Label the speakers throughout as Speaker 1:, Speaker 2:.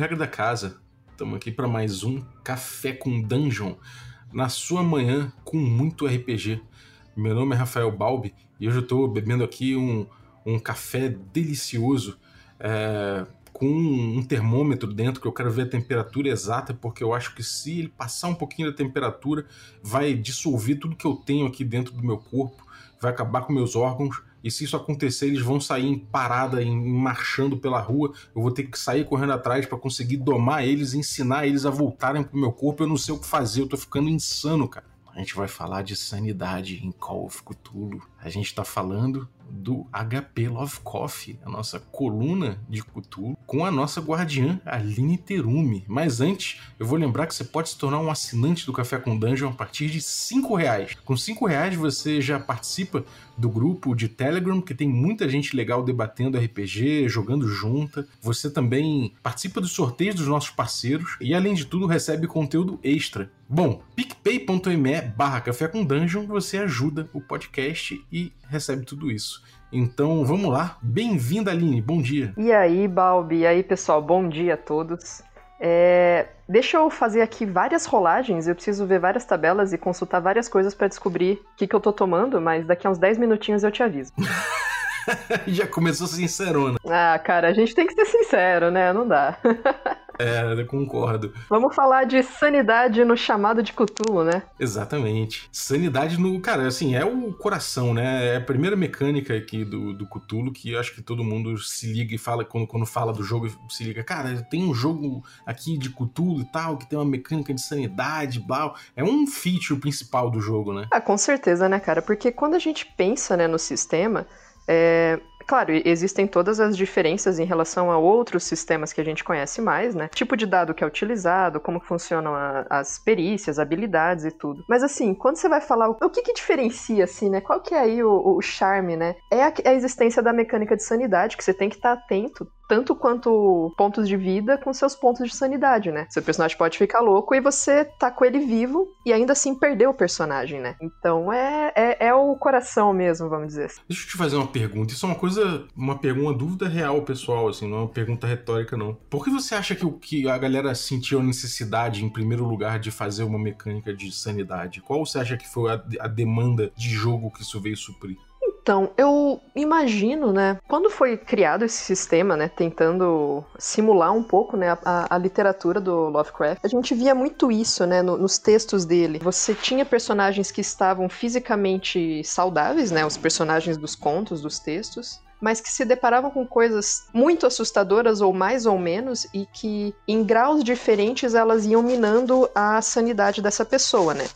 Speaker 1: Regra da Casa. Estamos aqui para mais um Café com Dungeon, na sua manhã com muito RPG. Meu nome é Rafael Balbi e hoje eu estou bebendo aqui um, um café delicioso é, com um termômetro dentro que eu quero ver a temperatura exata, porque eu acho que se ele passar um pouquinho da temperatura, vai dissolver tudo que eu tenho aqui dentro do meu corpo, vai acabar com meus órgãos e se isso acontecer, eles vão sair em parada, em, marchando pela rua. Eu vou ter que sair correndo atrás para conseguir domar eles, ensinar eles a voltarem pro meu corpo. Eu não sei o que fazer, eu tô ficando insano, cara. A gente vai falar de sanidade em Call of Cthulhu. A gente tá falando do HP Love Coffee, a nossa coluna de Cthulhu, com a nossa guardiã Aline Terumi. Mas antes, eu vou lembrar que você pode se tornar um assinante do Café com Dungeon a partir de cinco reais. Com cinco reais você já participa do grupo de Telegram, que tem muita gente legal debatendo RPG, jogando junta. Você também participa dos sorteios dos nossos parceiros e, além de tudo, recebe conteúdo extra. Bom, picpay.me barra café com dungeon, você ajuda o podcast e recebe tudo isso. Então vamos lá. Bem-vinda, Aline. Bom dia.
Speaker 2: E aí, Balbi? E aí, pessoal? Bom dia a todos. É... Deixa eu fazer aqui várias rolagens. Eu preciso ver várias tabelas e consultar várias coisas para descobrir o que, que eu tô tomando, mas daqui a uns 10 minutinhos eu te aviso.
Speaker 1: Já começou sincerona.
Speaker 2: Ah, cara, a gente tem que ser sincero, né? Não dá.
Speaker 1: É, eu concordo.
Speaker 2: Vamos falar de sanidade no chamado de Cthulhu, né?
Speaker 1: Exatamente. Sanidade no. Cara, assim, é o coração, né? É a primeira mecânica aqui do, do Cthulhu que eu acho que todo mundo se liga e fala, quando, quando fala do jogo, se liga, cara, tem um jogo aqui de Cthulhu e tal, que tem uma mecânica de sanidade, blá. É um feature principal do jogo, né?
Speaker 2: Ah, com certeza, né, cara? Porque quando a gente pensa né, no sistema. É, Claro, existem todas as diferenças em relação a outros sistemas que a gente conhece mais, né? Tipo de dado que é utilizado, como funcionam a, as perícias, habilidades e tudo. Mas assim, quando você vai falar o, o que que diferencia, assim, né? Qual que é aí o, o charme, né? É a, a, existência da mecânica de sanidade, que você tem que estar atento tanto quanto pontos de vida com seus pontos de sanidade, né? Seu personagem pode ficar louco e você tá com ele vivo e ainda assim perder o personagem, né? Então é, é, é, o coração mesmo, vamos dizer assim.
Speaker 1: Deixa eu te fazer uma pergunta. Isso é uma coisa, uma pergunta, uma dúvida real, pessoal, assim, não é uma pergunta retórica, não. Por que você acha que, que a galera sentiu a necessidade, em primeiro lugar, de fazer uma mecânica de sanidade? Qual você acha que foi a, a demanda de jogo que isso veio suprir?
Speaker 2: Então, eu imagino, né, quando foi criado esse sistema, né, tentando simular um pouco, né, a, a literatura do Lovecraft, a gente via muito isso, né, no, nos textos dele. Você tinha personagens que estavam fisicamente saudáveis, né, os personagens dos contos, dos textos, mas que se deparavam com coisas muito assustadoras ou mais ou menos e que em graus diferentes elas iam minando a sanidade dessa pessoa, né?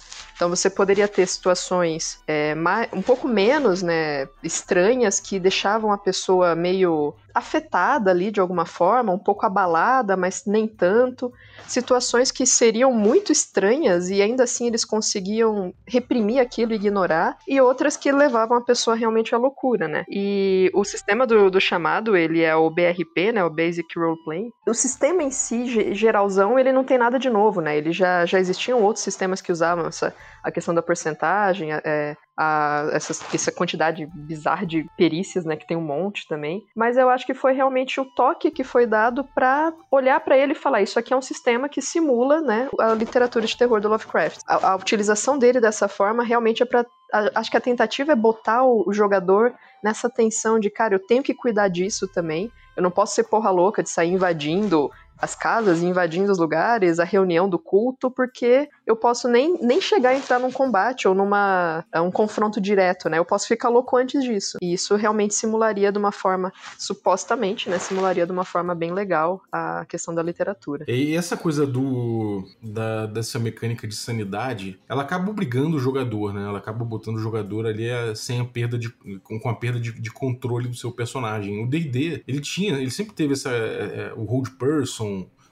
Speaker 2: Então você poderia ter situações é, mais, um pouco menos né, estranhas que deixavam a pessoa meio afetada ali de alguma forma, um pouco abalada, mas nem tanto. Situações que seriam muito estranhas e ainda assim eles conseguiam reprimir aquilo ignorar, e outras que levavam a pessoa realmente à loucura, né? E o sistema do, do chamado, ele é o BRP, né? O Basic Role Playing. O sistema em si, geralzão, ele não tem nada de novo, né? Ele já, já existiam outros sistemas que usavam essa a questão da porcentagem, é, a, essa, essa quantidade bizarra de perícias, né, que tem um monte também. Mas eu acho que foi realmente o toque que foi dado para olhar para ele e falar: isso aqui é um sistema que simula, né, a literatura de terror do Lovecraft. A, a utilização dele dessa forma realmente é para acho que a tentativa é botar o jogador nessa tensão de, cara, eu tenho que cuidar disso também. Eu não posso ser porra louca de sair invadindo as casas, invadindo os lugares, a reunião do culto, porque eu posso nem, nem chegar a entrar num combate ou numa um confronto direto, né? Eu posso ficar louco antes disso. E isso realmente simularia de uma forma, supostamente, né? Simularia de uma forma bem legal a questão da literatura.
Speaker 1: E essa coisa do da, dessa mecânica de sanidade, ela acaba obrigando o jogador, né? Ela acaba botando o jogador ali eh, sem a perda de com, a perda de, de controle do seu personagem. O D&D, ele tinha, ele sempre teve essa é, o hold person,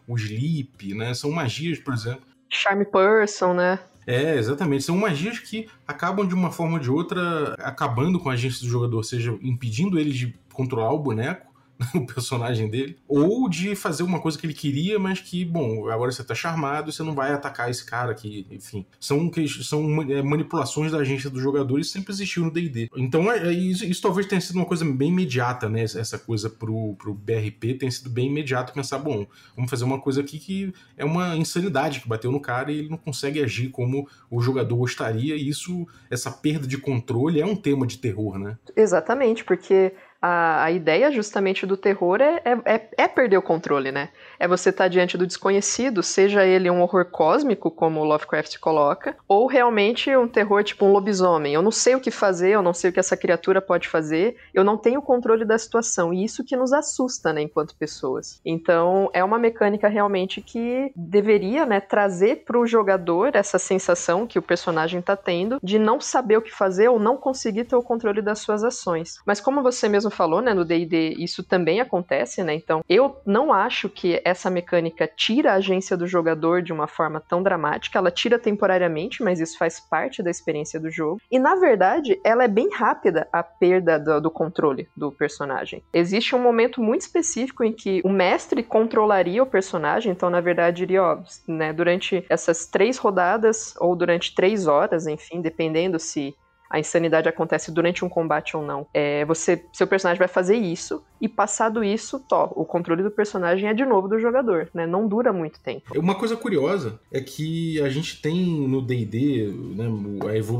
Speaker 1: o sleep, né? São magias, por exemplo,
Speaker 2: Charm Person, né?
Speaker 1: É, exatamente. São magias que acabam de uma forma ou de outra acabando com a agência do jogador, seja impedindo ele de controlar o boneco, o personagem dele, ou de fazer uma coisa que ele queria, mas que, bom, agora você tá charmado você não vai atacar esse cara aqui, enfim. São, são é, manipulações da agência do jogador e sempre existiu no D&D. Então, é, é, isso, isso, talvez tenha sido uma coisa bem imediata, né? Essa coisa pro, pro BRP tem sido bem imediato pensar, bom, vamos fazer uma coisa aqui que é uma insanidade que bateu no cara e ele não consegue agir como o jogador gostaria e isso, essa perda de controle é um tema de terror, né?
Speaker 2: Exatamente, porque a, a ideia justamente do terror é, é, é, é perder o controle, né? É você estar tá diante do desconhecido, seja ele um horror cósmico, como o Lovecraft coloca, ou realmente um terror tipo um lobisomem. Eu não sei o que fazer, eu não sei o que essa criatura pode fazer, eu não tenho controle da situação. E isso que nos assusta, né, enquanto pessoas. Então, é uma mecânica realmente que deveria, né, trazer para o jogador essa sensação que o personagem está tendo de não saber o que fazer ou não conseguir ter o controle das suas ações. Mas como você mesmo falou, né, no D&D isso também acontece, né? Então, eu não acho que essa mecânica tira a agência do jogador de uma forma tão dramática, ela tira temporariamente, mas isso faz parte da experiência do jogo. E na verdade, ela é bem rápida a perda do, do controle do personagem. Existe um momento muito específico em que o mestre controlaria o personagem, então na verdade iria, ó, né, durante essas três rodadas ou durante três horas, enfim, dependendo se a insanidade acontece durante um combate ou não. É, você, seu personagem vai fazer isso e passado isso, o controle do personagem é de novo do jogador, né? Não dura muito tempo.
Speaker 1: Uma coisa curiosa é que a gente tem no D&D, né,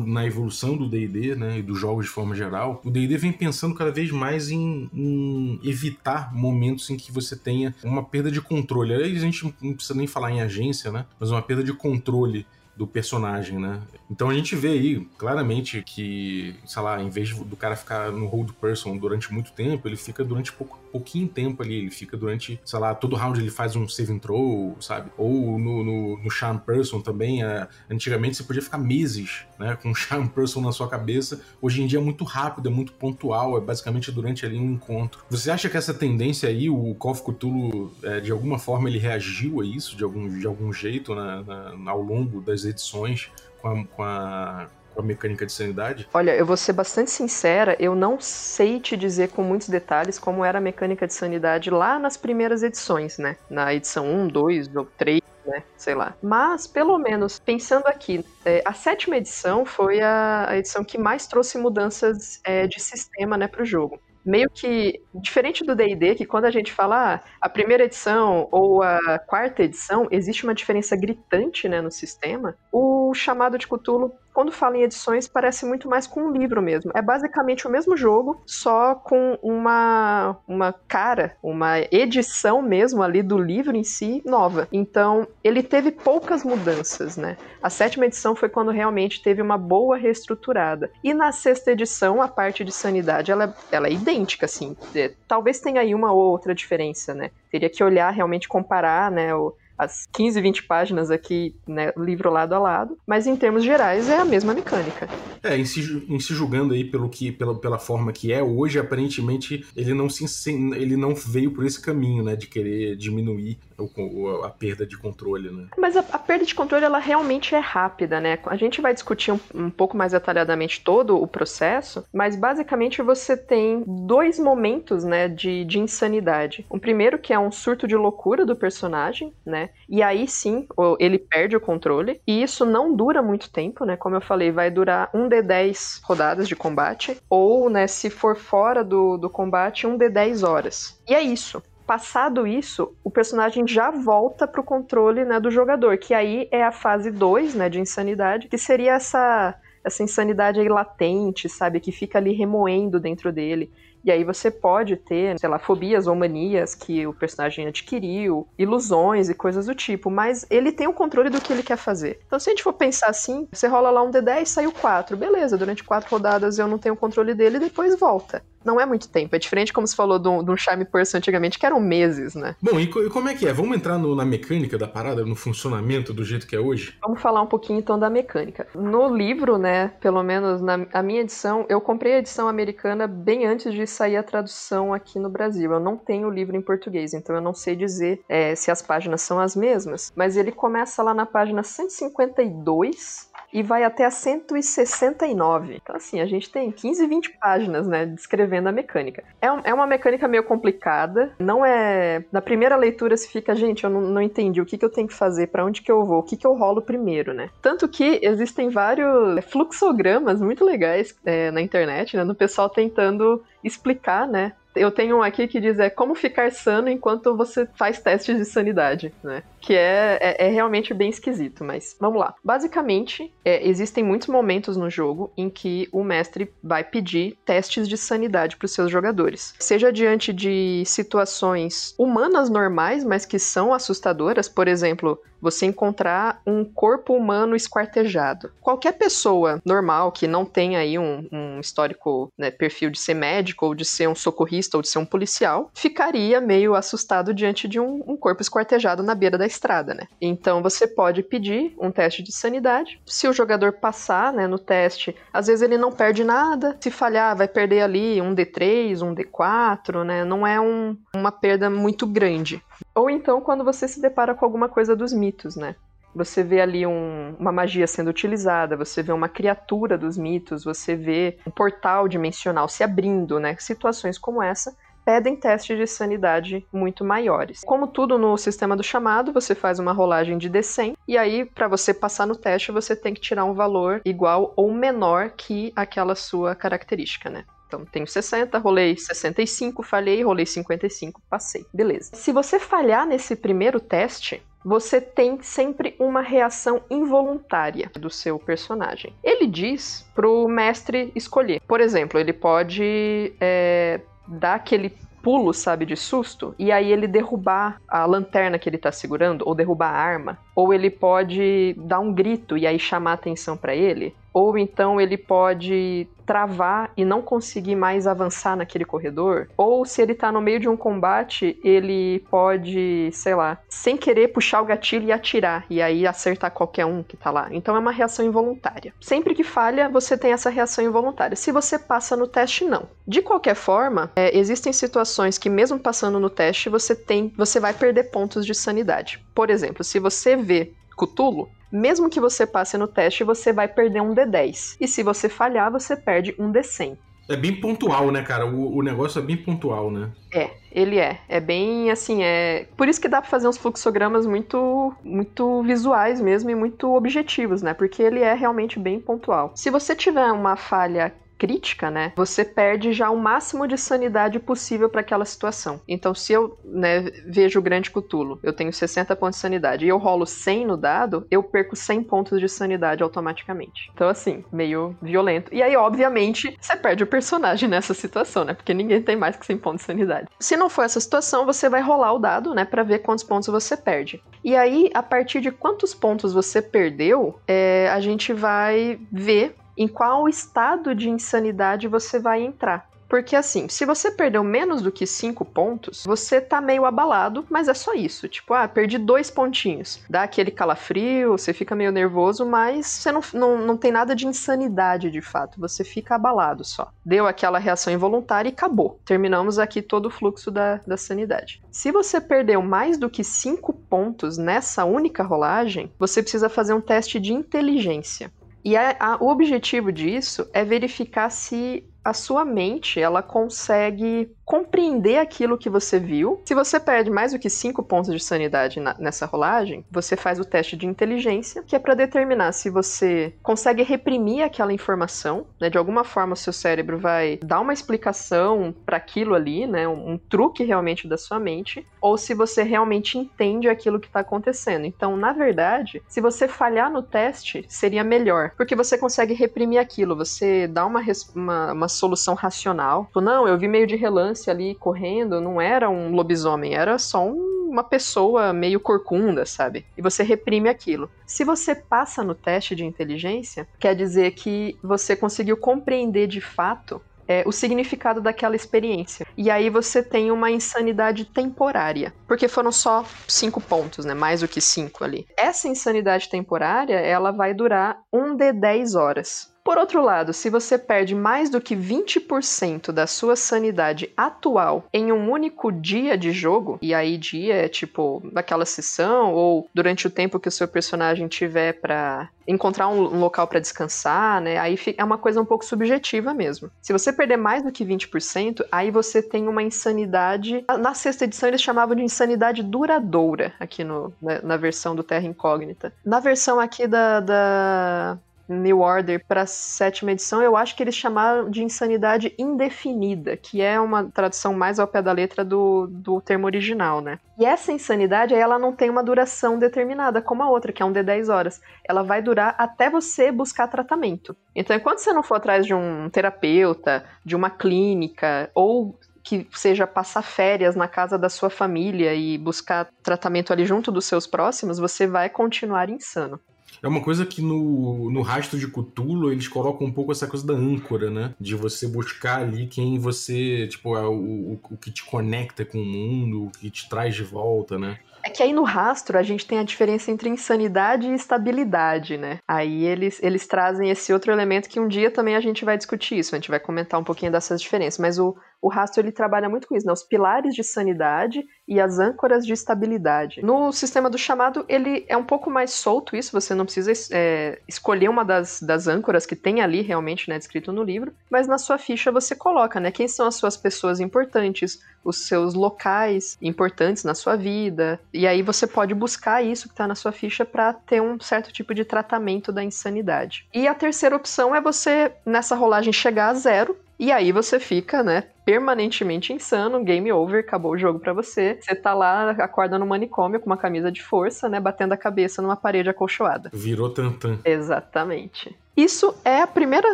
Speaker 1: na evolução do D&D, né, e dos jogos de forma geral, o D&D vem pensando cada vez mais em, em, evitar momentos em que você tenha uma perda de controle. Aí a gente não precisa nem falar em agência, né? Mas uma perda de controle do personagem, né? Então a gente vê aí claramente que, sei lá, em vez do cara ficar no hold person durante muito tempo, ele fica durante pouco, pouquinho tempo ali, ele fica durante, sei lá, todo round ele faz um save and throw, sabe? Ou no, no, no charm person também, é, antigamente você podia ficar meses, né, com um charm person na sua cabeça. Hoje em dia é muito rápido, é muito pontual, é basicamente durante ali um encontro. Você acha que essa tendência aí, o Call of Cthulhu, é, de alguma forma ele reagiu a isso, de algum, de algum jeito, na, na, ao longo das edições com a, com a, com a mecânica de sanidade?
Speaker 2: Olha, eu vou ser bastante sincera, eu não sei te dizer com muitos detalhes como era a mecânica de sanidade lá nas primeiras edições, né? Na edição 1, 2 ou 3. Né? Sei lá. Mas, pelo menos, pensando aqui, é, a sétima edição foi a, a, edição que mais trouxe mudanças é, de sistema né, para o jogo meio que diferente do D&D, que quando a gente fala ah, a primeira edição ou a quarta edição, existe uma diferença gritante, né, no sistema. O chamado de Cthulhu quando fala em edições, parece muito mais com um livro mesmo. É basicamente o mesmo jogo, só com uma, uma cara, uma edição mesmo ali do livro em si nova. Então, ele teve poucas mudanças, né? A sétima edição foi quando realmente teve uma boa reestruturada. E na sexta edição, a parte de sanidade, ela, ela é idêntica, assim. É, talvez tenha aí uma ou outra diferença, né? Teria que olhar, realmente comparar, né? O, as 15, 20 páginas aqui, né, livro lado a lado, mas em termos gerais é a mesma mecânica.
Speaker 1: É, em se, em se julgando aí pelo que, pela, pela forma que é hoje, aparentemente ele não, se, ele não veio por esse caminho, né, de querer diminuir o, a perda de controle, né?
Speaker 2: Mas a, a, perda de controle, ela realmente é rápida, né? A gente vai discutir um, um pouco mais detalhadamente todo o processo, mas basicamente você tem dois momentos, né, de, de insanidade. O primeiro que é um surto de loucura do personagem, né? E aí sim, ele perde o controle. E isso não dura muito tempo, né? Como eu falei, vai durar um D10 rodadas de combate. Ou, né, se for fora do, do combate, um D10 horas. E é isso passado isso, o personagem já volta pro controle né, do jogador, que aí é a fase 2 né, de insanidade, que seria essa, essa insanidade aí latente, sabe? Que fica ali remoendo dentro dele. E aí você pode ter, sei lá, fobias ou manias que o personagem adquiriu, ilusões e coisas do tipo, mas ele tem o controle do que ele quer fazer. Então, se a gente for pensar assim, você rola lá um D10, saiu 4, beleza, durante quatro rodadas eu não tenho controle dele e depois volta não é muito tempo. É diferente como se falou de um, Charme Person antigamente, que eram meses, né?
Speaker 1: Bom, e, e como é que é? Vamos entrar no, na mecânica da parada, no funcionamento do jeito que é hoje?
Speaker 2: Vamos falar um pouquinho então da mecânica. No livro, né, pelo menos na a minha edição, eu comprei a edição americana bem antes de sair a tradução aqui no Brasil. Eu não tenho o livro em português, então eu não sei dizer é, se as páginas são as mesmas, mas ele começa lá na página 152 e vai até a 169. Então, assim, a gente tem 15, 20 páginas, né, descrevendo a mecânica. É, um, é uma mecânica meio complicada, não é. Na primeira leitura se fica, gente, eu não, não entendi o que, que eu tenho que fazer, para onde que eu vou, o que, que eu rolo primeiro, né? Tanto que existem vários fluxogramas muito legais é, na internet, né, do pessoal tentando explicar, né, eu tenho um aqui que diz é como ficar sano enquanto você faz testes de sanidade, né? Que é, é, é realmente bem esquisito, mas vamos lá. Basicamente, é, existem muitos momentos no jogo em que o mestre vai pedir testes de sanidade para os seus jogadores. Seja diante de situações humanas normais, mas que são assustadoras, por exemplo, você encontrar um corpo humano esquartejado. Qualquer pessoa normal que não tenha aí um, um histórico, né, perfil de ser médico ou de ser um socorrista ou de ser um policial, ficaria meio assustado diante de um, um corpo esquartejado na beira da estrada, né? Então você pode pedir um teste de sanidade. Se o jogador passar, né, no teste, às vezes ele não perde nada. Se falhar, vai perder ali um D3, um D4, né? Não é um, uma perda muito grande. Ou então quando você se depara com alguma coisa dos mitos, né? Você vê ali um, uma magia sendo utilizada, você vê uma criatura dos mitos, você vê um portal dimensional se abrindo, né? Situações como essa pedem testes de sanidade muito maiores. Como tudo no sistema do chamado, você faz uma rolagem de D100 e aí para você passar no teste você tem que tirar um valor igual ou menor que aquela sua característica, né? Então, tenho 60, rolei 65, falhei, rolei 55, passei. Beleza. Se você falhar nesse primeiro teste, você tem sempre uma reação involuntária do seu personagem. Ele diz pro mestre escolher. Por exemplo, ele pode é, dar aquele pulo, sabe, de susto, e aí ele derrubar a lanterna que ele tá segurando, ou derrubar a arma, ou ele pode dar um grito e aí chamar atenção para ele, ou então ele pode travar e não conseguir mais avançar naquele corredor, ou se ele tá no meio de um combate, ele pode, sei lá, sem querer puxar o gatilho e atirar, e aí acertar qualquer um que tá lá. Então é uma reação involuntária. Sempre que falha, você tem essa reação involuntária. Se você passa no teste, não. De qualquer forma, é, existem situações que mesmo passando no teste, você tem, você vai perder pontos de sanidade. Por exemplo, se você vê Cutulo, mesmo que você passe no teste, você vai perder um D10. E se você falhar, você perde um D100.
Speaker 1: É bem pontual, né, cara? O, o, negócio é bem pontual, né?
Speaker 2: É, ele é. É bem assim, é. Por isso que dá pra fazer uns fluxogramas muito, muito visuais mesmo e muito objetivos, né? Porque ele é realmente bem pontual. Se você tiver uma falha crítica, né, você perde já o máximo de sanidade possível para aquela situação. Então, se eu né, vejo o grande cutulo, eu tenho 60 pontos de sanidade e eu rolo 100 no dado, eu perco 100 pontos de sanidade automaticamente. Então, assim, meio violento. E aí, obviamente, você perde o personagem nessa situação, né? Porque ninguém tem mais que 100 pontos de sanidade. Se não for essa situação, você vai rolar o dado, né, para ver quantos pontos você perde. E aí, a partir de quantos pontos você perdeu, é, a gente vai ver em qual estado de insanidade você vai entrar. Porque assim, se você perdeu menos do que 5 pontos, você tá meio abalado, mas é só isso. Tipo, ah, perdi dois pontinhos. Dá aquele calafrio, você fica meio nervoso, mas você não, não, não tem nada de insanidade de fato. Você fica abalado só. Deu aquela reação involuntária e acabou. Terminamos aqui todo o fluxo da, da sanidade. Se você perdeu mais do que 5 pontos nessa única rolagem, você precisa fazer um teste de inteligência. E a, a, o objetivo disso é verificar se a sua mente ela consegue compreender aquilo que você viu. Se você perde mais do que 5 pontos de sanidade na, nessa rolagem, você faz o teste de inteligência, que é para determinar se você consegue reprimir aquela informação, né? De alguma forma o seu cérebro vai dar uma explicação para aquilo ali, né? Um, um, truque realmente da sua mente, ou se você realmente entende aquilo que está acontecendo. Então, na verdade, se você falhar no teste, seria melhor, porque você consegue reprimir aquilo, você dá uma, uma, uma solução racional. Tipo, não, eu vi meio de relance ali correndo, não era um lobisomem, era só um, uma pessoa meio corcunda, sabe? E você reprime aquilo. Se você passa no teste de inteligência, quer dizer que você conseguiu compreender de fato é, o significado daquela experiência. E aí você tem uma insanidade temporária, porque foram só cinco pontos, né? Mais do que cinco ali. Essa insanidade temporária, ela vai durar um de 10 horas. Por outro lado, se você perde mais do que 20% da sua sanidade atual em um único dia de jogo, e aí dia é tipo naquela sessão ou durante o tempo que o seu personagem tiver para encontrar um, local para descansar, né? Aí é uma coisa um pouco subjetiva mesmo. Se você perder mais do que 20%, aí você tem uma insanidade. Na sexta edição eles chamavam de insanidade duradoura aqui no, na, na versão do Terra Incógnita. Na versão aqui da, da New Order para a sétima edição, eu acho que eles chamaram de insanidade indefinida, que é uma tradução mais ao pé da letra do, do termo original, né? E essa insanidade, ela não tem uma duração determinada, como a outra, que é um de 10 horas. Ela vai durar até você buscar tratamento. Então, enquanto você não for atrás de um terapeuta, de uma clínica, ou que seja passar férias na casa da sua família e buscar tratamento ali junto dos seus próximos, você vai continuar insano.
Speaker 1: É uma coisa que no, no rastro de Cthulhu eles colocam um pouco essa coisa da âncora, né? De você buscar ali quem você, tipo, é o, o, o que te conecta com o mundo, o que te traz de volta, né?
Speaker 2: É que aí no rastro a gente tem a diferença entre insanidade e estabilidade, né? Aí eles, eles trazem esse outro elemento que um dia também a gente vai discutir isso, a gente vai comentar um pouquinho dessas diferenças, mas o, o rastro ele trabalha muito com isso, né? Os pilares de sanidade e as âncoras de estabilidade. No sistema do chamado, ele é um pouco mais solto isso, você não precisa é, escolher uma das, das âncoras que tem ali realmente, né, descrito no livro, mas na sua ficha você coloca, né, quem são as suas pessoas importantes, os seus locais importantes na sua vida, e aí você pode buscar isso que está na sua ficha para ter um certo tipo de tratamento da insanidade. E a terceira opção é você, nessa rolagem, chegar a zero, e aí você fica, né, permanentemente insano, game over, acabou o jogo para você. Você tá lá, acorda no manicômio com uma camisa de força, né, batendo a cabeça numa parede acolchoada.
Speaker 1: Virou tantã.
Speaker 2: Exatamente. Isso é a primeira,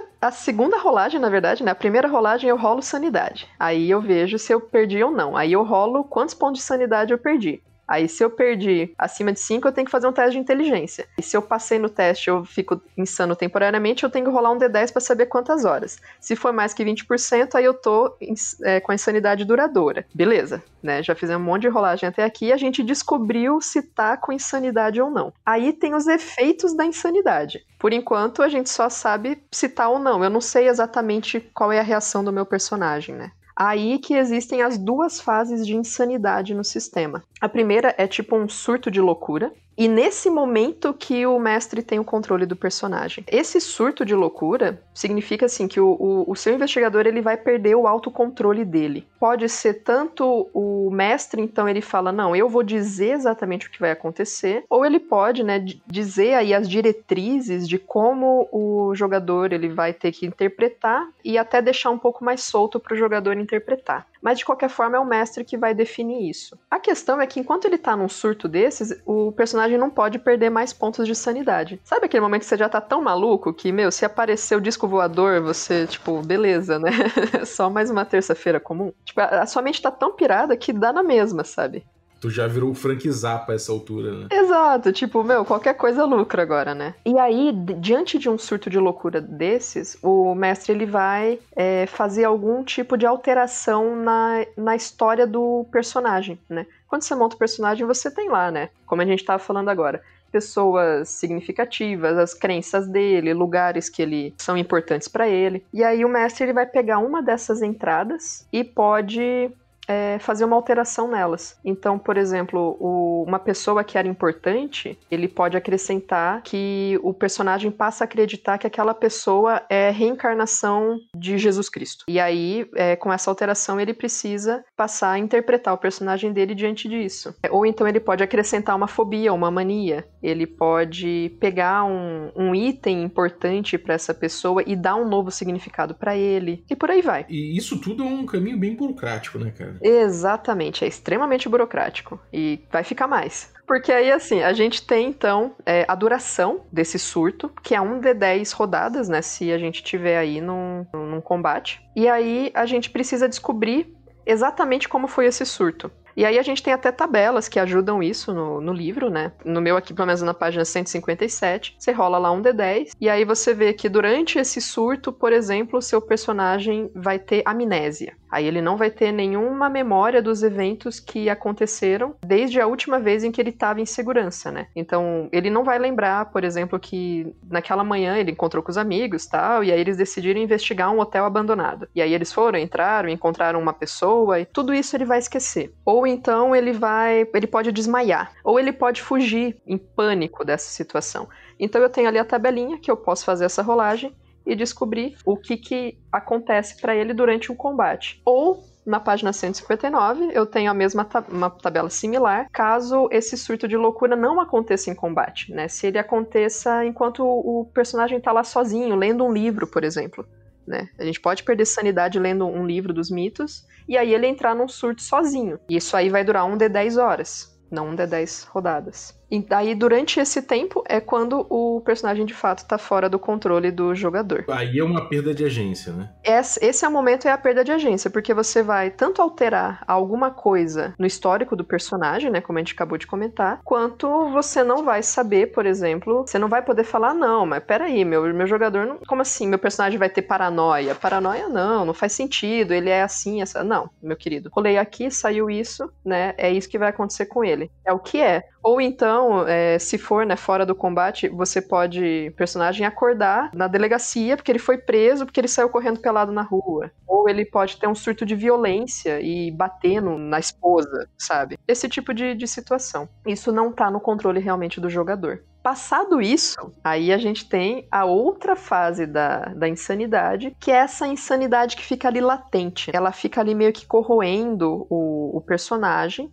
Speaker 2: a segunda rolagem, na verdade, né? A primeira rolagem eu rolo sanidade. Aí eu vejo se eu perdi ou não. Aí eu rolo quantos pontos de sanidade eu perdi. Aí, se eu perdi acima de 5, eu tenho que fazer um teste de inteligência. E se eu passei no teste eu fico insano temporariamente, eu tenho que rolar um D10 para saber quantas horas. Se for mais que 20%, aí eu tô é, com a insanidade duradoura. Beleza, né? Já fizemos um monte de rolagem até aqui e a gente descobriu se tá com insanidade ou não. Aí tem os efeitos da insanidade. Por enquanto, a gente só sabe se tá ou não. Eu não sei exatamente qual é a reação do meu personagem, né? Aí que existem as duas fases de insanidade no sistema. A primeira é tipo um surto de loucura, e nesse momento que o mestre tem o controle do personagem. Esse surto de loucura significa assim que o, o, o, seu investigador ele vai perder o autocontrole dele. Pode ser tanto o mestre, então ele fala, não, eu vou dizer exatamente o que vai acontecer, ou ele pode, né, dizer aí as diretrizes de como o jogador ele vai ter que interpretar e até deixar um pouco mais solto para o jogador interpretar. Mas de qualquer forma é o mestre que vai definir isso. A questão é que enquanto ele tá num surto desses, o personagem não pode perder mais pontos de sanidade. Sabe aquele momento que você já tá tão maluco que, meu, se aparecer o disco voador, você, tipo, beleza, né? Só mais uma terça-feira comum. Tipo, a sua mente tá tão pirada que dá na mesma, sabe?
Speaker 1: Tu já virou o Frank Zappa a essa altura, né?
Speaker 2: Exato, tipo, meu, qualquer coisa lucra agora, né? E aí, diante de um surto de loucura desses, o mestre ele vai é, fazer algum tipo de alteração na, na história do personagem, né? Quando você monta o personagem, você tem lá, né? Como a gente tava falando agora pessoas significativas, as crenças dele, lugares que ele são importantes para ele. E aí o mestre ele vai pegar uma dessas entradas e pode é, fazer uma alteração nelas. Então, por exemplo, o, uma pessoa que era importante, ele pode acrescentar que o personagem passa a acreditar que aquela pessoa é reencarnação de Jesus Cristo. E aí, é, com essa alteração, ele precisa passar a interpretar o personagem dele diante disso. Ou então ele pode acrescentar uma fobia, uma mania. Ele pode pegar um, um item importante para essa pessoa e dar um novo significado para ele. E por aí vai.
Speaker 1: E isso tudo é um caminho bem burocrático, né, cara?
Speaker 2: Exatamente, é extremamente burocrático. E vai ficar mais. Porque aí, assim, a gente tem, então, é, a duração desse surto, que é um de 10 rodadas, né? Se a gente tiver aí num, num combate. E aí a gente precisa descobrir exatamente como foi esse surto. E aí a gente tem até tabelas que ajudam isso no, no livro, né? No meu aqui, pelo menos na página 157, você rola lá um D10 e aí você vê que durante esse surto, por exemplo, o seu personagem vai ter amnésia. Aí ele não vai ter nenhuma memória dos eventos que aconteceram desde a última vez em que ele estava em segurança, né? Então, ele não vai lembrar, por exemplo, que naquela manhã ele encontrou com os amigos, tal, e aí eles decidiram investigar um hotel abandonado. E aí eles foram, entraram, encontraram uma pessoa e tudo isso ele vai esquecer. Ou então ele vai, ele pode desmaiar, ou ele pode fugir em pânico dessa situação. Então eu tenho ali a tabelinha que eu posso fazer essa rolagem e descobrir o que, que acontece para ele durante um combate. Ou na página 159, eu tenho a mesma ta uma tabela similar, caso esse surto de loucura não aconteça em combate, né? Se ele aconteça enquanto o personagem tá lá sozinho, lendo um livro, por exemplo. Né? A gente pode perder sanidade lendo um livro dos mitos, e aí ele entrar num surto sozinho. E isso aí vai durar um de 10 horas, não um de 10 rodadas. E daí, durante esse tempo, é quando o personagem de fato tá fora do controle do jogador.
Speaker 1: Aí é uma perda de agência, né?
Speaker 2: Esse, esse é o momento, é a perda de agência, porque você vai tanto alterar alguma coisa no histórico do personagem, né? Como a gente acabou de comentar, quanto você não vai saber, por exemplo, você não vai poder falar, não, mas peraí, meu, meu jogador não. Como assim? Meu personagem vai ter paranoia? Paranoia não, não faz sentido, ele é assim, essa. Não, meu querido. Rolei aqui, saiu isso, né? É isso que vai acontecer com ele. É o que é. Ou então, é, se for né, fora do combate, você pode, personagem, acordar na delegacia porque ele foi preso porque ele saiu correndo pelado na rua. Ou ele pode ter um surto de violência e bater no, na esposa, sabe? Esse tipo de, de situação. Isso não tá no controle realmente do jogador. Passado isso, aí a gente tem a outra fase da, da insanidade, que é essa insanidade que fica ali latente. Ela fica ali meio que corroendo o, o personagem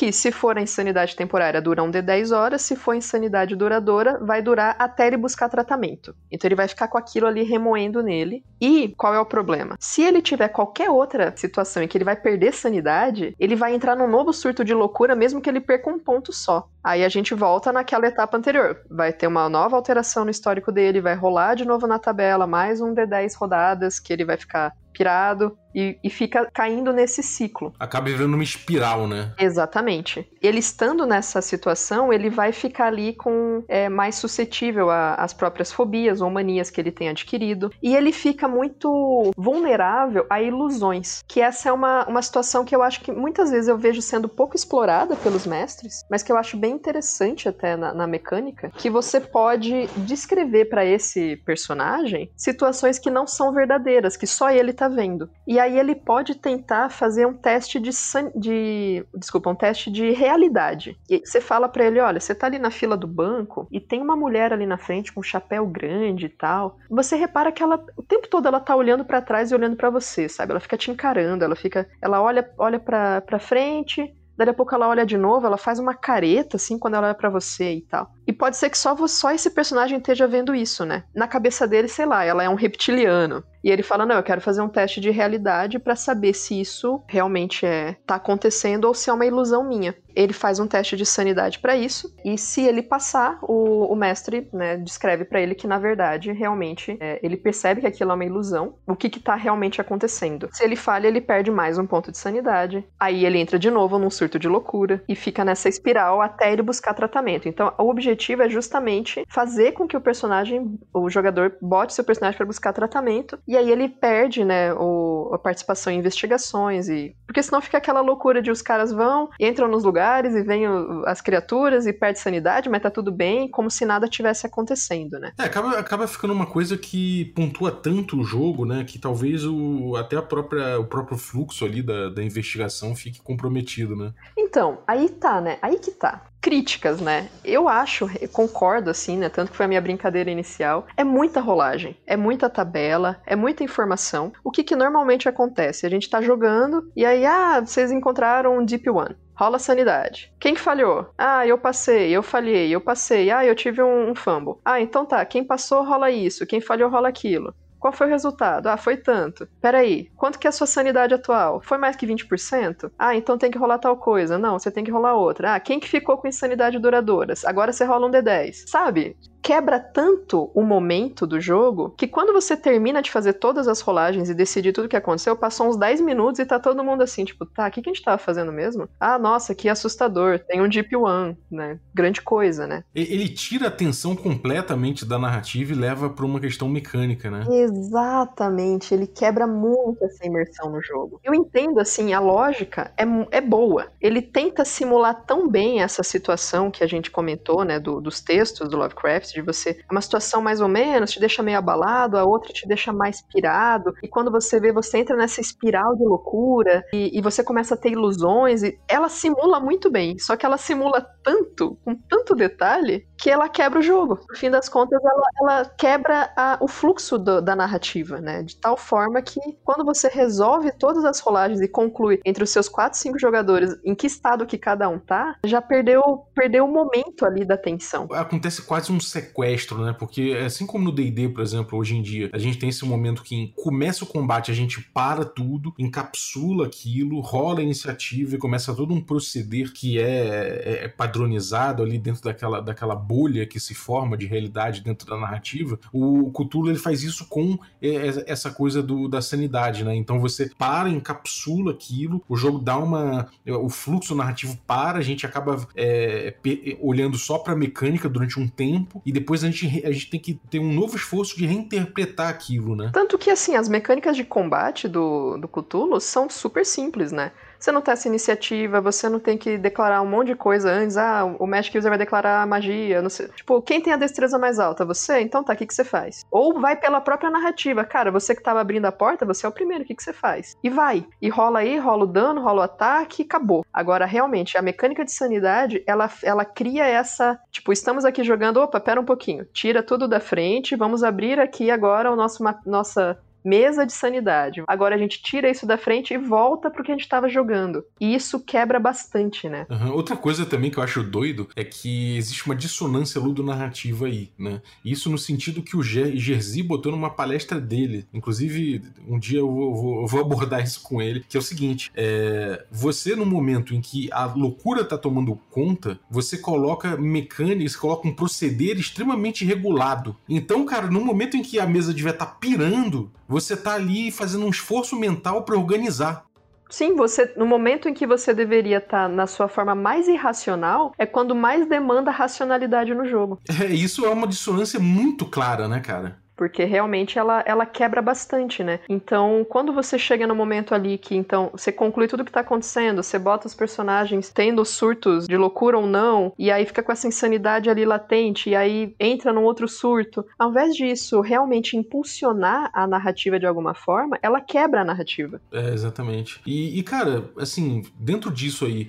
Speaker 2: que se for a insanidade temporária dura um de 10 horas, se for insanidade duradoura, vai durar até ele buscar tratamento. Então ele vai ficar com aquilo ali remoendo nele. E qual é o problema? Se ele tiver qualquer outra situação em que ele vai perder sanidade, ele vai entrar num novo surto de loucura, mesmo que ele perca um ponto só. Aí a gente volta naquela etapa anterior. Vai ter uma nova alteração no histórico dele, vai rolar de novo na tabela, mais um D10 rodadas, que ele vai ficar pirado e, e, fica caindo nesse ciclo.
Speaker 1: Acaba virando uma espiral, né?
Speaker 2: Exatamente. Ele estando nessa situação, ele vai ficar ali com é, mais suscetível às próprias fobias ou manias que ele tem adquirido. E ele fica muito vulnerável a ilusões. Que essa é uma, uma situação que eu acho que muitas vezes eu vejo sendo pouco explorada pelos mestres, mas que eu acho bem interessante até na, na mecânica, que você pode descrever para esse personagem situações que não são verdadeiras, que só ele tá vendo. E aí ele pode tentar fazer um teste de, de desculpa, um teste de realidade. E você fala para ele, olha, você tá ali na fila do banco e tem uma mulher ali na frente com um chapéu grande e tal. Você repara que ela o tempo todo ela tá olhando para trás e olhando para você, sabe? Ela fica te encarando, ela fica, ela olha, olha para para frente, Daí a pouco ela olha de novo, ela faz uma careta, assim, quando ela olha pra você e tal. E pode ser que só, só esse personagem esteja vendo isso, né? Na cabeça dele, sei lá, ela é um reptiliano. E ele fala: Não, eu quero fazer um teste de realidade para saber se isso realmente é tá acontecendo ou se é uma ilusão minha. Ele faz um teste de sanidade para isso, e se ele passar, o, o mestre né, descreve para ele que, na verdade, realmente, é, ele percebe que aquilo é uma ilusão, o que está realmente acontecendo. Se ele falha, ele perde mais um ponto de sanidade, aí ele entra de novo num surto de loucura e fica nessa espiral até ele buscar tratamento. Então, o objetivo é justamente fazer com que o personagem, o jogador, bote seu personagem para buscar tratamento e aí ele perde, né, o, a participação em investigações e porque senão fica aquela loucura de os caras vão, entram nos lugares e vêm as criaturas e perde sanidade, mas tá tudo bem, como se nada tivesse acontecendo, né?
Speaker 1: É, acaba, acaba ficando uma coisa que pontua tanto o jogo, né, que talvez o até a própria o próprio fluxo ali da, da investigação fique comprometido, né?
Speaker 2: Então, aí tá, né? Aí que tá críticas, né? Eu acho, eu concordo assim, né? Tanto que foi a minha brincadeira inicial. É muita rolagem, é muita tabela, é muita informação. O que, que normalmente acontece? A gente tá jogando e aí, ah, vocês encontraram um Deep One. Rola sanidade. Quem que falhou? Ah, eu passei, eu falhei, eu passei. Ah, eu tive um, um fumble. Ah, então tá. Quem passou rola isso, quem falhou rola aquilo. Qual foi o resultado? Ah, foi tanto. Peraí, quanto que é a sua sanidade atual? Foi mais que 20%? Ah, então tem que rolar tal coisa. Não, você tem que rolar outra. Ah, quem que ficou com insanidade duradouras? Agora você rola um D10. Sabe? Quebra tanto o momento do jogo que quando você termina de fazer todas as rolagens e decidir tudo o que aconteceu, passou uns 10 minutos e tá todo mundo assim, tipo, tá, o que, que a gente tava fazendo mesmo? Ah, nossa, que assustador, tem um Deep One, né? Grande coisa, né?
Speaker 1: Ele tira a atenção completamente da narrativa e leva pra uma questão mecânica, né?
Speaker 2: Exatamente, ele quebra muito essa imersão no jogo. Eu entendo, assim, a lógica é, é boa. Ele tenta simular tão bem essa situação que a gente comentou, né, do, dos textos do Lovecraft, de você. É uma situação mais ou menos, te deixa meio abalado, a outra te deixa mais pirado, e quando você vê, você entra nessa espiral de loucura, e, e você começa a ter ilusões, e ela simula muito bem, só que ela simula tanto, com tanto detalhe, que ela quebra o jogo. No fim das contas, ela, ela quebra a, o fluxo do, da narrativa, né? De tal forma que quando você resolve todas as rolagens e conclui entre os seus quatro, cinco jogadores em que estado que cada um tá, já perdeu, perdeu o momento ali da tensão.
Speaker 1: Acontece quase um sequestro, né? Porque assim como no D&D, por exemplo, hoje em dia, a gente tem esse momento que começa o combate, a gente para tudo, encapsula aquilo, rola a iniciativa e começa todo um proceder que é, é, é padronizado ali dentro daquela, daquela bolha que se forma de realidade dentro da narrativa. O Cthulhu ele faz isso com é, essa coisa do, da sanidade, né? Então você para, encapsula aquilo, o jogo dá uma. O fluxo narrativo para, a gente acaba é, olhando só pra mecânica durante um tempo e depois a gente, a gente tem que ter um novo esforço de reinterpretar aquilo, né?
Speaker 2: Tanto que, assim, as mecânicas de combate do, do Cthulhu são super simples, né? Você não tem essa iniciativa, você não tem que declarar um monte de coisa antes. Ah, o Magic User vai declarar magia, não sei. Tipo, quem tem a destreza mais alta? Você? Então tá, o que, que você faz? Ou vai pela própria narrativa. Cara, você que tava abrindo a porta, você é o primeiro, o que, que você faz? E vai. E rola aí, rola o dano, rola o ataque e acabou. Agora, realmente, a mecânica de sanidade, ela, ela cria essa. Tipo, estamos aqui jogando, opa, pera um pouquinho. Tira tudo da frente, vamos abrir aqui agora o nosso, nossa mesa de sanidade. Agora a gente tira isso da frente e volta pro que a gente estava jogando. E isso quebra bastante, né?
Speaker 1: Uhum. Outra coisa também que eu acho doido é que existe uma dissonância ludonarrativa aí, né? Isso no sentido que o Jerzy botou numa palestra dele. Inclusive, um dia eu vou, eu vou abordar isso com ele, que é o seguinte: é, você, no momento em que a loucura tá tomando conta, você coloca mecânica, você coloca um proceder extremamente regulado. Então, cara, no momento em que a mesa devia estar tá pirando, você tá ali fazendo um esforço mental para organizar.
Speaker 2: Sim, você no momento em que você deveria estar tá na sua forma mais irracional, é quando mais demanda racionalidade no jogo.
Speaker 1: É, isso é uma dissonância muito clara, né, cara?
Speaker 2: Porque realmente ela, ela quebra bastante, né? Então, quando você chega no momento ali que então você conclui tudo que tá acontecendo, você bota os personagens tendo surtos de loucura ou não, e aí fica com essa insanidade ali latente, e aí entra num outro surto. Ao invés disso realmente impulsionar a narrativa de alguma forma, ela quebra a narrativa.
Speaker 1: É, exatamente. E, e cara, assim, dentro disso aí,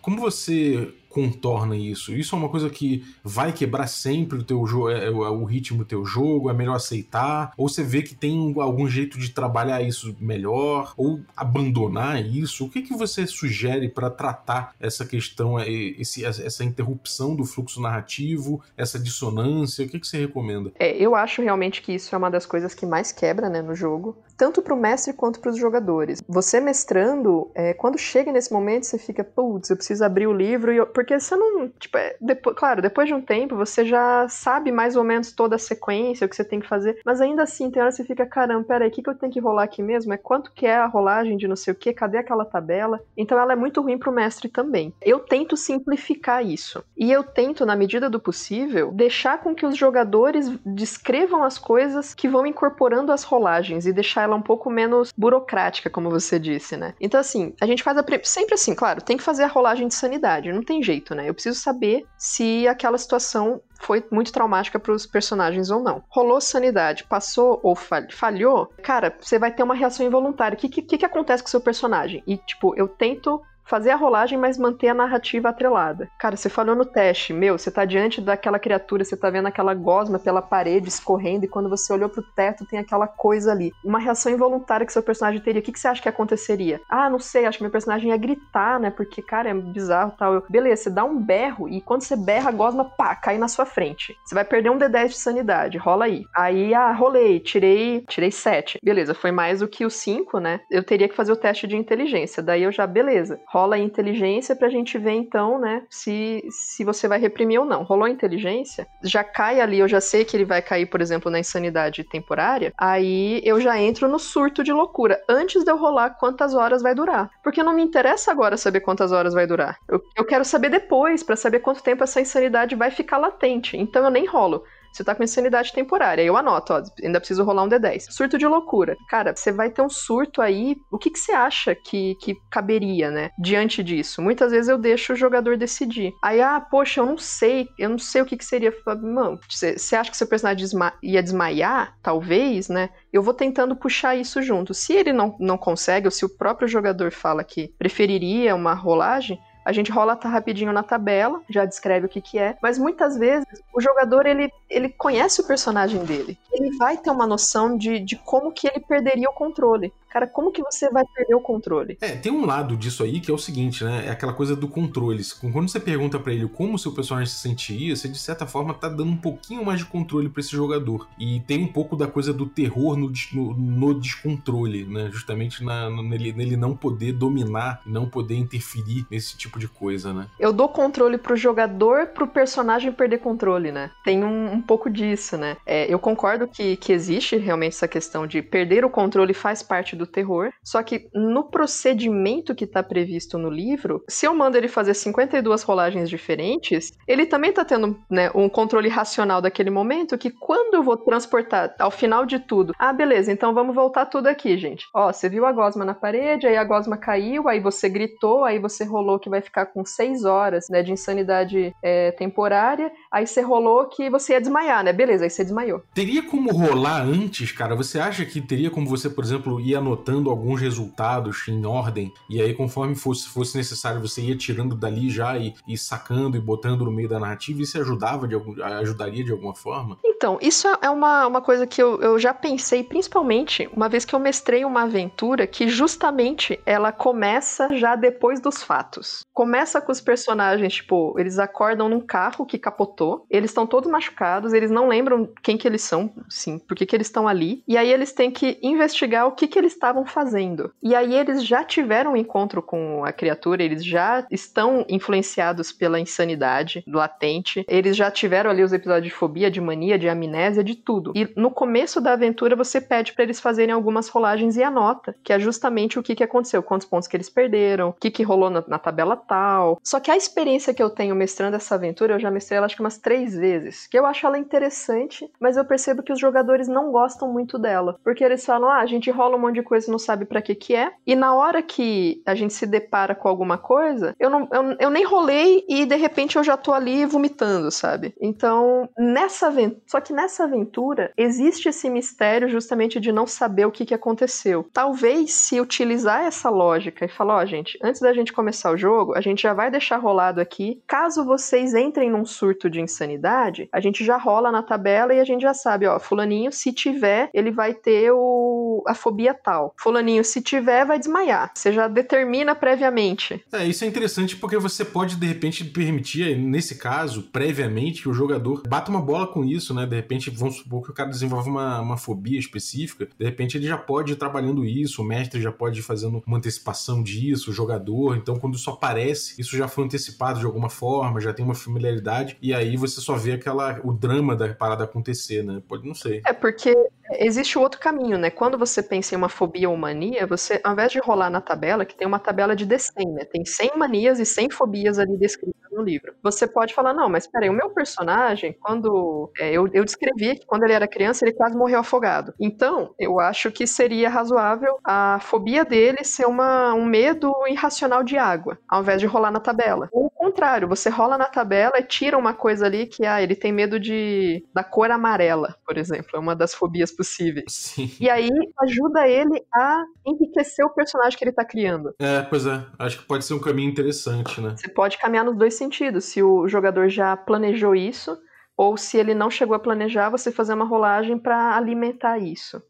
Speaker 1: como você contorna isso? Isso é uma coisa que vai quebrar sempre o teu é, é, o ritmo do teu jogo, é melhor aceitar? Ou você vê que tem algum jeito de trabalhar isso melhor? Ou abandonar isso? O que, que você sugere para tratar essa questão, é, esse, essa interrupção do fluxo narrativo, essa dissonância? O que, que você recomenda?
Speaker 2: É, eu acho realmente que isso é uma das coisas que mais quebra né, no jogo tanto para o mestre quanto para os jogadores. Você mestrando, é, quando chega nesse momento, você fica, putz, eu preciso abrir o livro, eu... porque você não. Tipo, é, depois, claro, depois de um tempo, você já sabe mais ou menos toda a sequência, o que você tem que fazer, mas ainda assim, tem hora que você fica, caramba, peraí, o que, que eu tenho que rolar aqui mesmo? É quanto que é a rolagem de não sei o que, cadê aquela tabela? Então ela é muito ruim para o mestre também. Eu tento simplificar isso. E eu tento, na medida do possível, deixar com que os jogadores descrevam as coisas que vão incorporando as rolagens e deixar ela um pouco menos burocrática, como você disse, né? Então, assim, a gente faz a. Sempre assim, claro, tem que fazer a rolagem de sanidade, não tem jeito, né? Eu preciso saber se aquela situação foi muito traumática para os personagens ou não. Rolou sanidade, passou ou falhou, cara, você vai ter uma reação involuntária. O que, que, que acontece com o seu personagem? E, tipo, eu tento fazer a rolagem, mas manter a narrativa atrelada. Cara, você falou no teste, meu, você tá diante daquela criatura, você tá vendo aquela gosma pela parede escorrendo, e quando você olhou pro teto tem aquela coisa ali. Uma reação involuntária que seu personagem teria. O que, que você acha que aconteceria? Ah, não sei, acho que meu personagem ia gritar, né? Porque, cara, é bizarro tal. Eu, Beleza, você dá um berro, e quando você berra, a gosma, pá, cai na sua frente. Você vai perder um D10 de sanidade, rola aí. Aí, ah, rolei, tirei, tirei 7. Beleza, foi mais do que o 5, né? Eu teria que fazer o teste de inteligência. Daí eu já, beleza rola a inteligência pra gente ver então, né, se, se você vai reprimir ou não. Rolou a inteligência, já cai ali, eu já sei que ele vai cair, por exemplo, na insanidade temporária, aí eu já entro no surto de loucura, antes de eu rolar quantas horas vai durar. Porque não me interessa agora saber quantas horas vai durar. Eu, eu quero saber depois, para saber quanto tempo essa insanidade vai ficar latente. Então eu nem rolo. Você tá com insanidade temporária. Eu anoto, ó, ainda preciso rolar um D10. Surto de loucura. Cara, você vai ter um surto aí. O que, que você acha que, que caberia, né? Diante disso. Muitas vezes eu deixo o jogador decidir. Aí, ah, poxa, eu não sei. Eu não sei o que, que seria. Mano, você, acha que seu personagem desma ia desmaiar? Talvez, né? Eu vou tentando puxar isso junto. Se ele não, não consegue, ou se o próprio jogador fala que preferiria uma rolagem, a gente rola tá rapidinho na tabela, já descreve o que que é, mas muitas vezes o jogador ele, ele conhece o personagem dele. Ele vai ter uma noção de, de como que ele perderia o controle. Cara, como que você vai perder o controle?
Speaker 1: É, tem um lado disso aí que é o seguinte, né? É aquela coisa do controle. Quando você pergunta para ele como o seu personagem se sentiria, você de certa forma tá dando um pouquinho mais de controle para esse jogador. E tem um pouco da coisa do terror no, no, no descontrole, né? Justamente na, nele, nele não poder dominar, não poder interferir nesse tipo de coisa, né?
Speaker 2: Eu dou controle pro jogador, pro personagem perder controle, né? Tem um, um pouco disso, né? É, eu concordo que, que existe realmente essa questão de perder o controle faz parte do terror. Só que no procedimento que está previsto no livro, se eu mando ele fazer 52 rolagens diferentes, ele também está tendo né, um controle racional daquele momento que quando eu vou transportar ao final de tudo, ah, beleza, então vamos voltar tudo aqui, gente. Ó, você viu a gosma na parede, aí a gosma caiu, aí você gritou, aí você rolou que vai ficar com 6 horas né, de insanidade é, temporária, aí você rolou que você ia desmaiar, né? Beleza, aí você desmaiou.
Speaker 1: Teria como rolar antes, cara? Você acha que teria como você, por exemplo, ir anotando alguns resultados em ordem, e aí conforme fosse, fosse necessário você ia tirando dali já e, e sacando e botando no meio da narrativa, isso ajudava de algum, ajudaria de alguma forma?
Speaker 2: Então, isso é uma, uma coisa que eu, eu já pensei, principalmente uma vez que eu mestrei uma aventura que justamente ela começa já depois dos fatos. Começa com os personagens, tipo, eles acordam num carro que capotou, eles estão todos machucados, eles não lembram quem que eles são, sim, por que, eles estão ali, e aí eles têm que investigar o que, que eles estavam fazendo. E aí eles já tiveram um encontro com a criatura, eles já estão influenciados pela insanidade latente, eles já tiveram ali os episódios de fobia, de mania, de amnésia, de tudo. E no começo da aventura você pede para eles fazerem algumas rolagens e anota, que é justamente o que, que aconteceu, quantos pontos que eles perderam, o que, que rolou na, na tabela tal. Só que a experiência que eu tenho mestrando essa aventura, eu já mestrei ela acho que umas três vezes, que eu acho ela interessante, mas eu percebo que os jogadores não gostam muito dela, porque eles falam, ah, a gente rola um monte de coisa coisa não sabe para que que é. E na hora que a gente se depara com alguma coisa, eu não eu, eu nem rolei e de repente eu já tô ali vomitando, sabe? Então, nessa aventura, só que nessa aventura existe esse mistério justamente de não saber o que que aconteceu. Talvez se utilizar essa lógica e falar, ó, oh, gente, antes da gente começar o jogo, a gente já vai deixar rolado aqui. Caso vocês entrem num surto de insanidade, a gente já rola na tabela e a gente já sabe, ó, fulaninho, se tiver, ele vai ter o a fobia tal. Fulaninho, se tiver, vai desmaiar. Você já determina previamente.
Speaker 1: É, isso é interessante porque você pode, de repente, permitir, nesse caso, previamente, que o jogador bata uma bola com isso, né? De repente, vamos supor que o cara desenvolve uma, uma fobia específica, de repente ele já pode ir trabalhando isso, o mestre já pode ir fazendo uma antecipação disso, o jogador. Então, quando isso aparece, isso já foi antecipado de alguma forma, já tem uma familiaridade, e aí você só vê aquela o drama da parada acontecer, né? Pode não sei.
Speaker 2: É porque existe o outro caminho, né? Quando você pensa em uma fobia ou mania, você, ao invés de rolar na tabela, que tem uma tabela de D100, né? Tem 100 manias e 100 fobias ali descritas no livro. Você pode falar, não, mas peraí, o meu personagem, quando é, eu, eu descrevi que quando ele era criança, ele quase morreu afogado. Então, eu acho que seria razoável a fobia dele ser uma, um medo irracional de água, ao invés de rolar na tabela. Ou contrário, você rola na tabela e tira uma coisa ali que, ah, ele tem medo de da cor amarela, por exemplo, é uma das fobias possíveis.
Speaker 1: Sim.
Speaker 2: E aí ajuda ele a enriquecer o personagem que ele tá criando.
Speaker 1: É, pois é. Acho que pode ser um caminho interessante, né?
Speaker 2: Você pode caminhar nos dois sentidos. Se o jogador já planejou isso, ou se ele não chegou a planejar, você fazer uma rolagem para alimentar isso.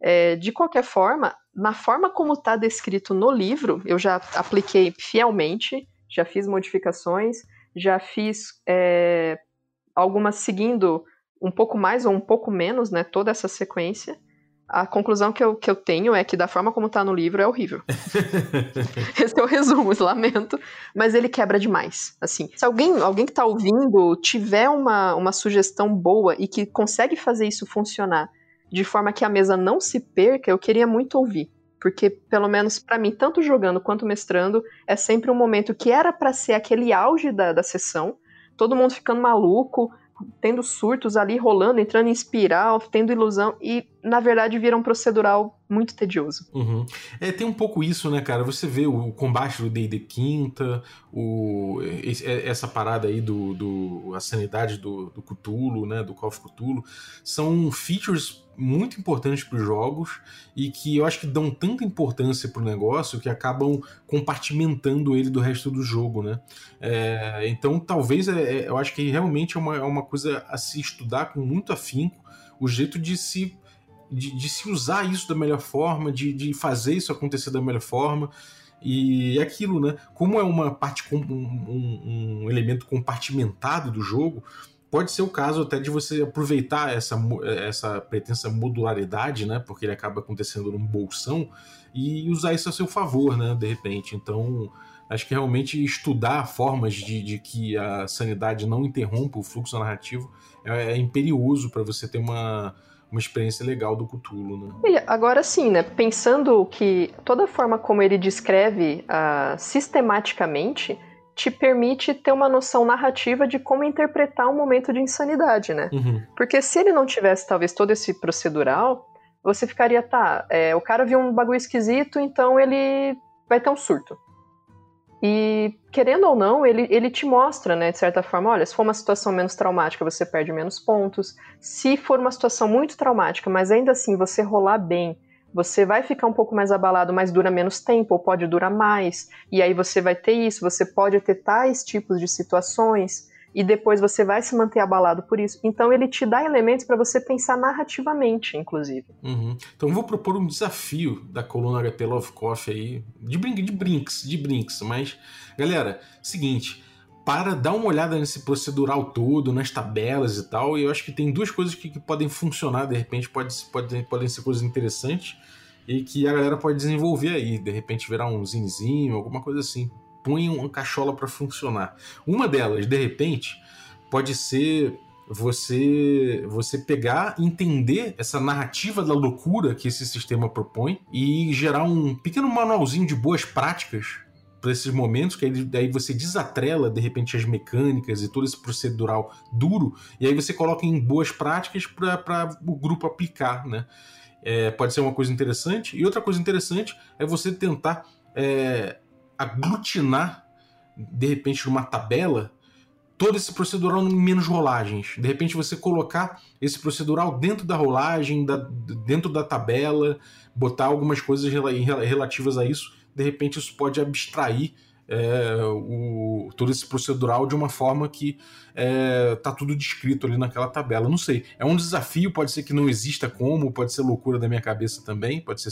Speaker 2: É, de qualquer forma, na forma como está descrito no livro, eu já apliquei fielmente, já fiz modificações, já fiz é, algumas seguindo um pouco mais ou um pouco menos, né, toda essa sequência. A conclusão que eu, que eu tenho é que, da forma como tá no livro, é horrível. Esse é o resumo, lamento. Mas ele quebra demais. Assim, se alguém, alguém que tá ouvindo tiver uma, uma sugestão boa e que consegue fazer isso funcionar de forma que a mesa não se perca, eu queria muito ouvir. Porque, pelo menos para mim, tanto jogando quanto mestrando, é sempre um momento que era para ser aquele auge da, da sessão, todo mundo ficando maluco, tendo surtos ali rolando, entrando em espiral, tendo ilusão, e na verdade vira um procedural muito tedioso.
Speaker 1: Uhum. É, tem um pouco isso, né, cara? Você vê o combate do D&D Quinta, o, é, essa parada aí do, do a sanidade do, do Cthulhu, né, do Call of Cthulhu, são features muito importantes para os jogos e que eu acho que dão tanta importância para o negócio que acabam compartimentando ele do resto do jogo, né? É, então, talvez é, é eu acho que realmente é uma, é uma coisa a se estudar com muito afinco o jeito de se de, de, se usar isso da melhor forma, de, de fazer isso acontecer da melhor forma. E é aquilo, né? Como é uma parte um, um, um, elemento compartimentado do jogo, pode ser o caso até de você aproveitar essa, essa pretensa modularidade, né? Porque ele acaba acontecendo num bolsão e usar isso a seu favor, né? De repente. Então, acho que realmente estudar formas de, de que a sanidade não interrompa o fluxo narrativo é, é imperioso para você ter uma uma experiência legal do Cthulhu, né?
Speaker 2: E agora sim, né? Pensando que toda a forma como ele descreve uh, sistematicamente te permite ter uma noção narrativa de como interpretar um momento de insanidade, né? Uhum. Porque se ele não tivesse talvez todo esse procedural, você ficaria, tá, é, o cara viu um bagulho esquisito, então ele vai ter um surto. E, querendo ou não, ele, ele te mostra, né, de certa forma, olha, se for uma situação menos traumática, você perde menos pontos. Se for uma situação muito traumática, mas ainda assim você rolar bem, você vai ficar um pouco mais abalado, mas dura menos tempo, ou pode durar mais. E aí você vai ter isso, você pode ter tais tipos de situações e depois você vai se manter abalado por isso. Então ele te dá elementos para você pensar narrativamente, inclusive.
Speaker 1: Uhum. Então vou propor um desafio da coluna HP Love Coffee aí, de, brin de brinks, de brinks, mas galera, seguinte, para dar uma olhada nesse procedural todo, nas tabelas e tal, e eu acho que tem duas coisas que, que podem funcionar, de repente pode, pode, podem ser coisas interessantes e que a galera pode desenvolver aí, de repente virar um zinzinho, alguma coisa assim põe uma cachola para funcionar. Uma delas, de repente, pode ser você você pegar, entender essa narrativa da loucura que esse sistema propõe e gerar um pequeno manualzinho de boas práticas para esses momentos, que aí, você desatrela de repente as mecânicas e todo esse procedural duro, e aí você coloca em boas práticas para o grupo aplicar, né? É, pode ser uma coisa interessante. E outra coisa interessante é você tentar é, aglutinar, de repente, numa tabela, todo esse procedural em menos rolagens. De repente, você colocar esse procedural dentro da rolagem, da, dentro da tabela, botar algumas coisas relativas a isso. De repente, isso pode abstrair é, o, todo esse procedural de uma forma que é, tá tudo descrito ali naquela tabela. Não sei. É um desafio, pode ser que não exista como, pode ser loucura da minha cabeça também, pode ser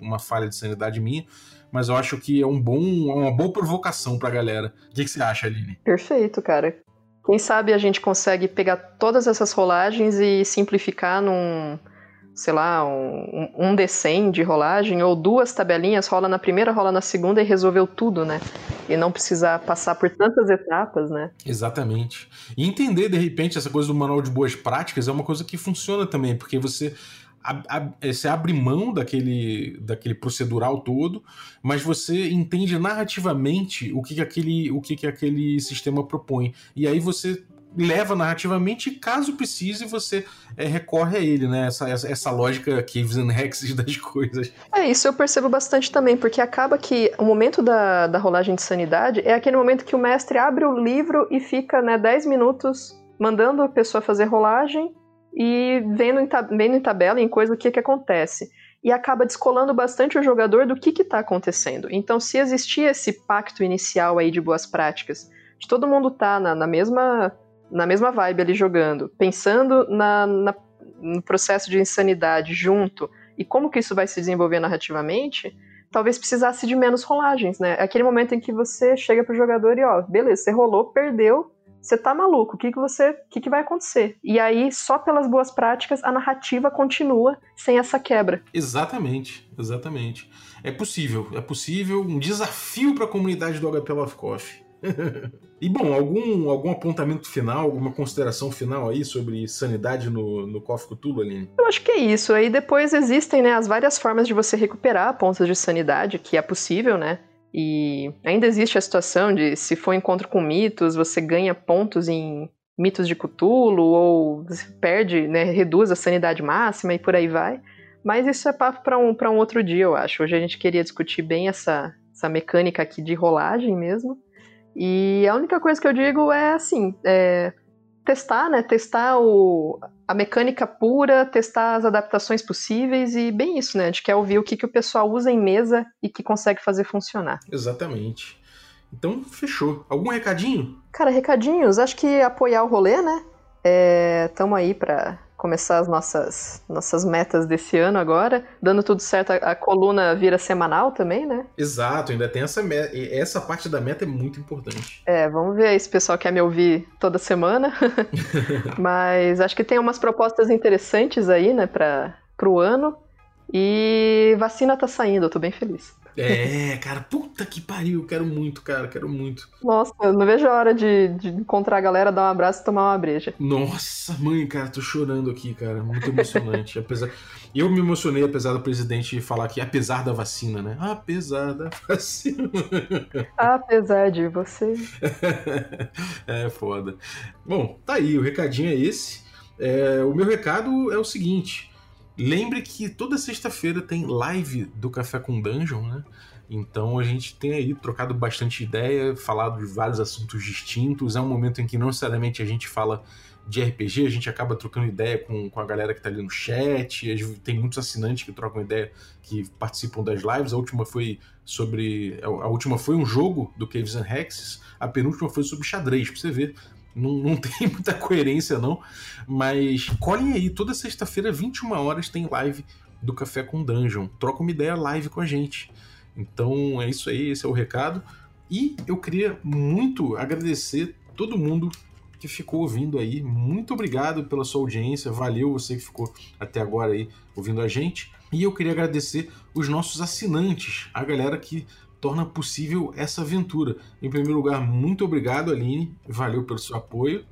Speaker 1: uma falha de sanidade minha, mas eu acho que é um bom, uma boa provocação pra galera. O que, que você acha, Aline?
Speaker 2: Perfeito, cara. Quem sabe a gente consegue pegar todas essas rolagens e simplificar num, sei lá, um, um D100 de rolagem, ou duas tabelinhas, rola na primeira, rola na segunda e resolveu tudo, né? E não precisar passar por tantas etapas, né?
Speaker 1: Exatamente. E entender, de repente, essa coisa do manual de boas práticas é uma coisa que funciona também, porque você você abre mão daquele, daquele procedural todo, mas você entende narrativamente o que, que, aquele, o que, que aquele sistema propõe. E aí você leva narrativamente e caso precise você é, recorre a ele, né? Essa, essa, essa lógica Caves and Hexes das coisas.
Speaker 2: É, isso eu percebo bastante também, porque acaba que o momento da, da rolagem de sanidade é aquele momento que o mestre abre o livro e fica né, 10 minutos mandando a pessoa fazer rolagem e vendo em, vendo em tabela, em coisa, o que, que acontece. E acaba descolando bastante o jogador do que está acontecendo. Então, se existia esse pacto inicial aí de boas práticas, de todo mundo tá na, na mesma na mesma vibe ali jogando, pensando na, na, no processo de insanidade junto e como que isso vai se desenvolver narrativamente, talvez precisasse de menos rolagens, né? É aquele momento em que você chega pro jogador e, ó, beleza, você rolou, perdeu, você tá maluco, o que, que você. Que, que vai acontecer? E aí, só pelas boas práticas, a narrativa continua sem essa quebra.
Speaker 1: Exatamente, exatamente. É possível, é possível, um desafio para a comunidade do HP Love Coffee. E bom, algum, algum apontamento final, alguma consideração final aí sobre sanidade no, no Coffee Cthulhu, Aline?
Speaker 2: Eu acho que é isso. Aí depois existem né, as várias formas de você recuperar pontos de sanidade, que é possível, né? E ainda existe a situação de se for encontro com mitos, você ganha pontos em mitos de Cthulhu, ou perde, né, reduz a sanidade máxima e por aí vai. Mas isso é papo para um, um outro dia, eu acho. Hoje a gente queria discutir bem essa, essa mecânica aqui de rolagem mesmo. E a única coisa que eu digo é assim: é, testar, né? Testar o, a mecânica pura, testar as adaptações possíveis e bem isso, né? A gente quer ouvir o que, que o pessoal usa em mesa e que consegue fazer funcionar.
Speaker 1: Exatamente. Então, fechou. Algum recadinho?
Speaker 2: Cara, recadinhos. Acho que apoiar o rolê, né? É, tamo aí pra começar as nossas, nossas metas desse ano agora. Dando tudo certo, a, a coluna vira semanal também, né?
Speaker 1: Exato, ainda tem essa meta. Essa parte da meta é muito importante.
Speaker 2: É, vamos ver se o pessoal quer me ouvir toda semana. Mas acho que tem umas propostas interessantes aí, né, para o ano. E vacina tá saindo, eu tô bem feliz.
Speaker 1: É, cara, puta que pariu, quero muito, cara, quero muito.
Speaker 2: Nossa, eu não vejo a hora de, de encontrar a galera, dar um abraço e tomar uma breja.
Speaker 1: Nossa, mãe, cara, tô chorando aqui, cara, muito emocionante. apesar, eu me emocionei apesar do presidente falar que apesar da vacina, né? Apesar da vacina.
Speaker 2: apesar de você.
Speaker 1: é foda. Bom, tá aí, o recadinho é esse. É, o meu recado é o seguinte. Lembre que toda sexta-feira tem live do Café com Dungeon, né? Então a gente tem aí trocado bastante ideia, falado de vários assuntos distintos. É um momento em que não necessariamente a gente fala de RPG, a gente acaba trocando ideia com, com a galera que tá ali no chat. Tem muitos assinantes que trocam ideia, que participam das lives. A última foi sobre. A última foi um jogo do Caves and Hexes, a penúltima foi sobre xadrez, pra você ver não, não tem muita coerência, não. Mas colhem aí, toda sexta-feira, 21 horas, tem live do Café com Dungeon. Troca uma ideia live com a gente. Então é isso aí, esse é o recado. E eu queria muito agradecer todo mundo que ficou ouvindo aí. Muito obrigado pela sua audiência. Valeu você que ficou até agora aí ouvindo a gente. E eu queria agradecer os nossos assinantes, a galera que torna possível essa aventura. Em primeiro lugar, muito obrigado, Aline, valeu pelo seu apoio.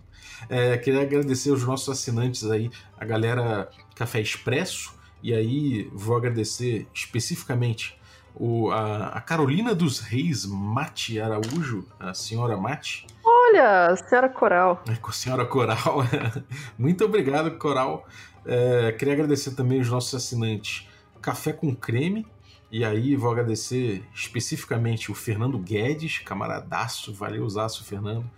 Speaker 1: É, queria agradecer os nossos assinantes aí, a galera Café Expresso, e aí vou agradecer especificamente o, a, a, Carolina dos Reis Mate Araújo, a senhora Mate.
Speaker 2: Olha, senhora Coral.
Speaker 1: É, com a senhora Coral. Muito obrigado, Coral. É, queria agradecer também os nossos assinantes Café com Creme, e aí vou agradecer especificamente o Fernando Guedes, camaradaço, valeu usaço, Fernando.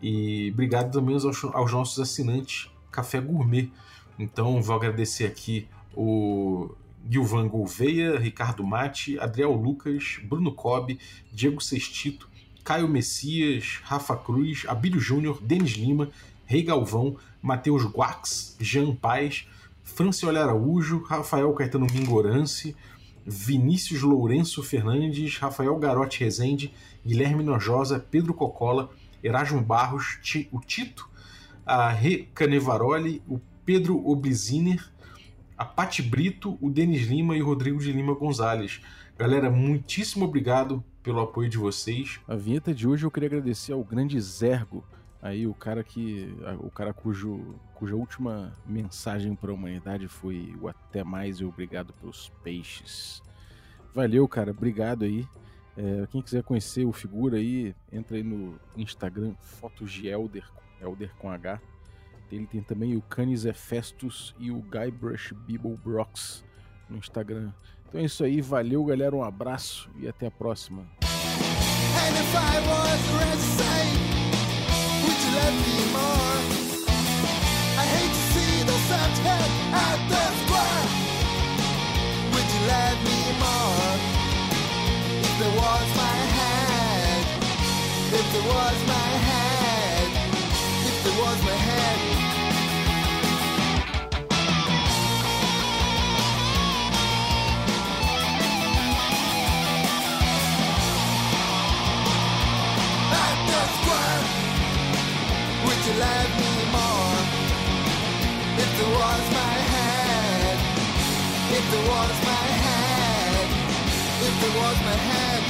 Speaker 1: E obrigado também aos, aos nossos assinantes Café Gourmet. Então vou agradecer aqui o Gilvan Gouveia, Ricardo Mate, Adriel Lucas, Bruno Cobb, Diego Sestito, Caio Messias, Rafa Cruz, Abílio Júnior, Denis Lima, Rei Galvão, Matheus Guax, Jean Paz, Francioli Araújo, Rafael Caetano Mingorance, Vinícius Lourenço Fernandes, Rafael Garotti Rezende, Guilherme Nojosa, Pedro Cocola, Erasmo Barros, o Tito, a Rê Canevaroli, o Pedro Obliziner, a Pati Brito, o Denis Lima e o Rodrigo de Lima Gonzalez. Galera, muitíssimo obrigado pelo apoio de vocês.
Speaker 3: A vinheta de hoje eu queria agradecer ao grande Zergo, aí o cara que o cara cujo cuja última mensagem para a humanidade foi o até mais e obrigado pelos peixes. Valeu, cara, obrigado aí. É, quem quiser conhecer o figura aí, entra aí no Instagram, fotos de Elder, Elder com H. Ele tem também o Canis Festus e o Guybrush Bibble Brox no Instagram. Então é isso aí, valeu galera, um abraço e até a próxima. At the square. Would you let me more? If was my head, if there was my head, if was my head. Was my head, if there was my head, if there was my head.